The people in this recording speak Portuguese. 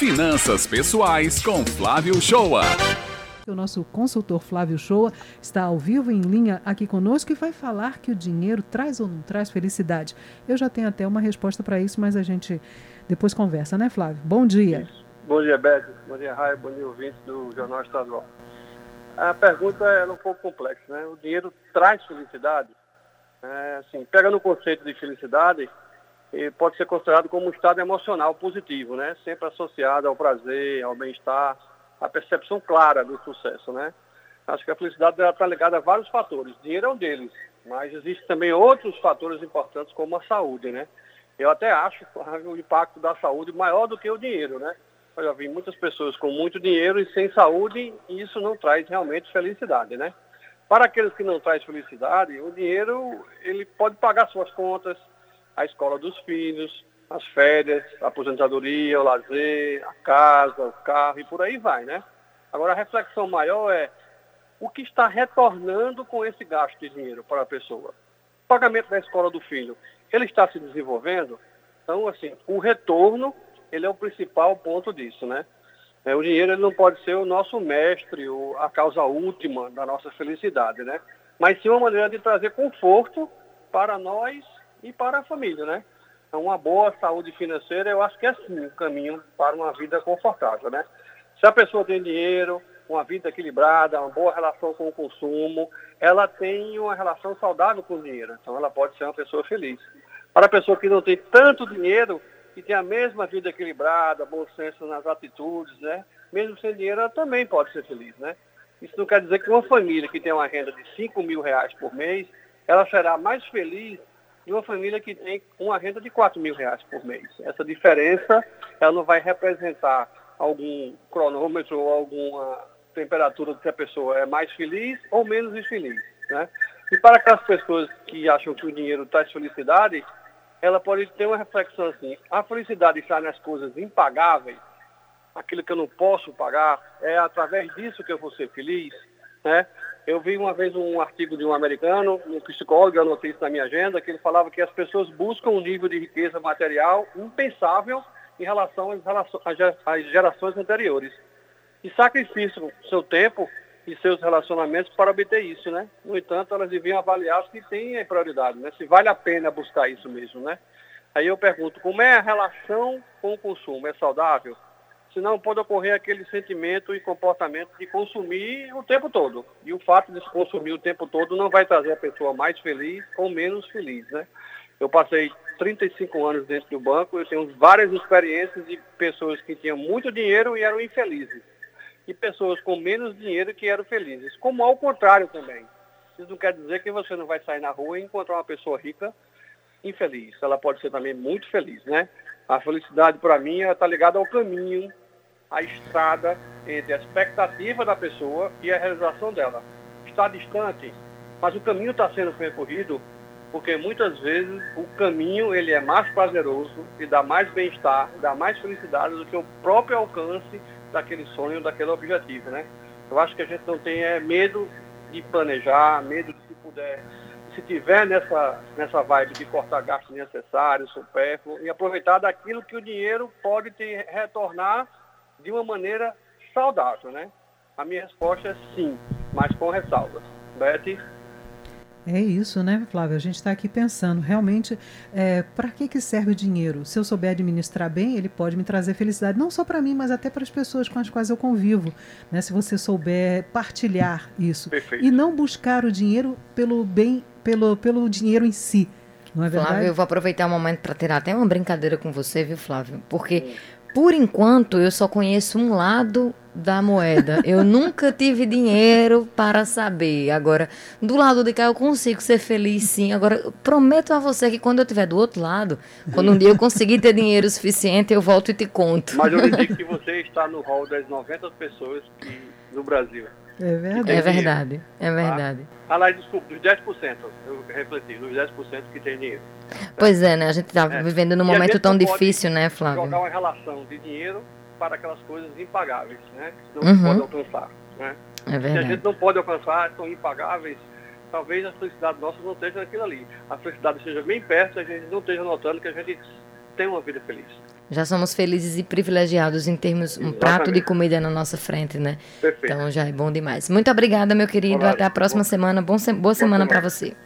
Finanças Pessoais com Flávio Shoa. O nosso consultor Flávio Shoa está ao vivo em linha aqui conosco e vai falar que o dinheiro traz ou não traz felicidade. Eu já tenho até uma resposta para isso, mas a gente depois conversa, né, Flávio? Bom dia. Bom dia, Beto. Bom dia, Raio. Bom dia, ouvinte do Jornal Estadual. A pergunta é um pouco complexa, né? O dinheiro traz felicidade? É, assim, pega no conceito de felicidade, pode ser considerado como um estado emocional positivo, né? Sempre associado ao prazer, ao bem-estar, à percepção clara do sucesso, né? Acho que a felicidade está ligada a vários fatores. Dinheiro é um deles, mas existem também outros fatores importantes como a saúde, né? Eu até acho o impacto da saúde maior do que o dinheiro, né? Eu já vi muitas pessoas com muito dinheiro e sem saúde e isso não traz realmente felicidade, né? Para aqueles que não traz felicidade, o dinheiro ele pode pagar suas contas, a escola dos filhos, as férias, a aposentadoria, o lazer, a casa, o carro e por aí vai, né? Agora a reflexão maior é o que está retornando com esse gasto de dinheiro para a pessoa. O pagamento da escola do filho, ele está se desenvolvendo? Então, assim, o retorno, ele é o principal ponto disso, né? É, o dinheiro ele não pode ser o nosso mestre, a causa última da nossa felicidade, né? Mas sim uma maneira de trazer conforto para nós e para a família, né? Então, uma boa saúde financeira, eu acho que é sim um caminho para uma vida confortável, né? Se a pessoa tem dinheiro, uma vida equilibrada, uma boa relação com o consumo, ela tem uma relação saudável com o dinheiro. Então, ela pode ser uma pessoa feliz. Para a pessoa que não tem tanto dinheiro, que tem a mesma vida equilibrada, bom senso nas atitudes, né? Mesmo sem dinheiro, ela também pode ser feliz, né? Isso não quer dizer que uma família que tem uma renda de 5 mil reais por mês, ela será mais feliz de uma família que tem uma renda de 4 mil reais por mês. Essa diferença, ela não vai representar algum cronômetro ou alguma temperatura de que a pessoa é mais feliz ou menos infeliz, né? E para aquelas pessoas que acham que o dinheiro traz felicidade, ela pode ter uma reflexão assim, a felicidade está nas coisas impagáveis, aquilo que eu não posso pagar, é através disso que eu vou ser feliz, né? Eu vi uma vez um artigo de um americano, um psicólogo, eu anotei isso na minha agenda, que ele falava que as pessoas buscam um nível de riqueza material impensável em relação às gerações anteriores. E sacrificam seu tempo e seus relacionamentos para obter isso, né? No entanto, elas deviam avaliar se tem prioridade, né? Se vale a pena buscar isso mesmo, né? Aí eu pergunto, como é a relação com o consumo? É saudável? Senão pode ocorrer aquele sentimento e comportamento de consumir o tempo todo. E o fato de se consumir o tempo todo não vai trazer a pessoa mais feliz ou menos feliz, né? Eu passei 35 anos dentro do banco, eu tenho várias experiências de pessoas que tinham muito dinheiro e eram infelizes e pessoas com menos dinheiro que eram felizes. Como ao contrário também. Isso não quer dizer que você não vai sair na rua e encontrar uma pessoa rica infeliz. Ela pode ser também muito feliz, né? A felicidade, para mim, está ligada ao caminho, à estrada entre a expectativa da pessoa e a realização dela. Está distante, mas o caminho está sendo percorrido porque muitas vezes o caminho ele é mais prazeroso e dá mais bem-estar, dá mais felicidade do que o próprio alcance daquele sonho, daquele objetivo, né? Eu acho que a gente não tem é, medo de planejar, medo de se puder, se tiver nessa, nessa vibe de cortar gastos necessários, supérfluo, e aproveitar daquilo que o dinheiro pode te retornar de uma maneira saudável, né? A minha resposta é sim, mas com ressalvas. Betty? É isso, né, Flávia? A gente está aqui pensando, realmente, é, para que, que serve o dinheiro? Se eu souber administrar bem, ele pode me trazer felicidade, não só para mim, mas até para as pessoas com as quais eu convivo. Né? Se você souber partilhar isso. Perfeito. E não buscar o dinheiro pelo bem, pelo, pelo dinheiro em si. Não é verdade? Flávio, eu vou aproveitar o momento para ter até uma brincadeira com você, viu, Flávio? Porque por enquanto, eu só conheço um lado da moeda. Eu nunca tive dinheiro para saber. Agora, do lado de cá eu consigo ser feliz sim. Agora, prometo a você que quando eu estiver do outro lado, quando um dia eu conseguir ter dinheiro suficiente, eu volto e te conto. Mas eu lhe digo que você está no rol das 90 pessoas que, no Brasil é verdade. É verdade. É verdade. Ah, lá, desculpa, dos 10%, eu refleti, dos 10% que tem dinheiro. Pois é, né? A gente está é. vivendo num momento tão difícil, né, Flávio? Jogar uma relação de dinheiro para aquelas coisas impagáveis, né? Que não uhum. pode alcançar, né? É verdade. Se a gente não pode alcançar, são impagáveis, talvez a felicidade nossa não esteja naquilo ali. A felicidade esteja bem perto, a gente não esteja notando que a gente tem uma vida feliz. Já somos felizes e privilegiados em termos um Exatamente. prato de comida na nossa frente, né? Perfeito. Então já é bom demais. Muito obrigada, meu querido. Olá, Até a próxima bom- semana. Bom se- boa semana para você.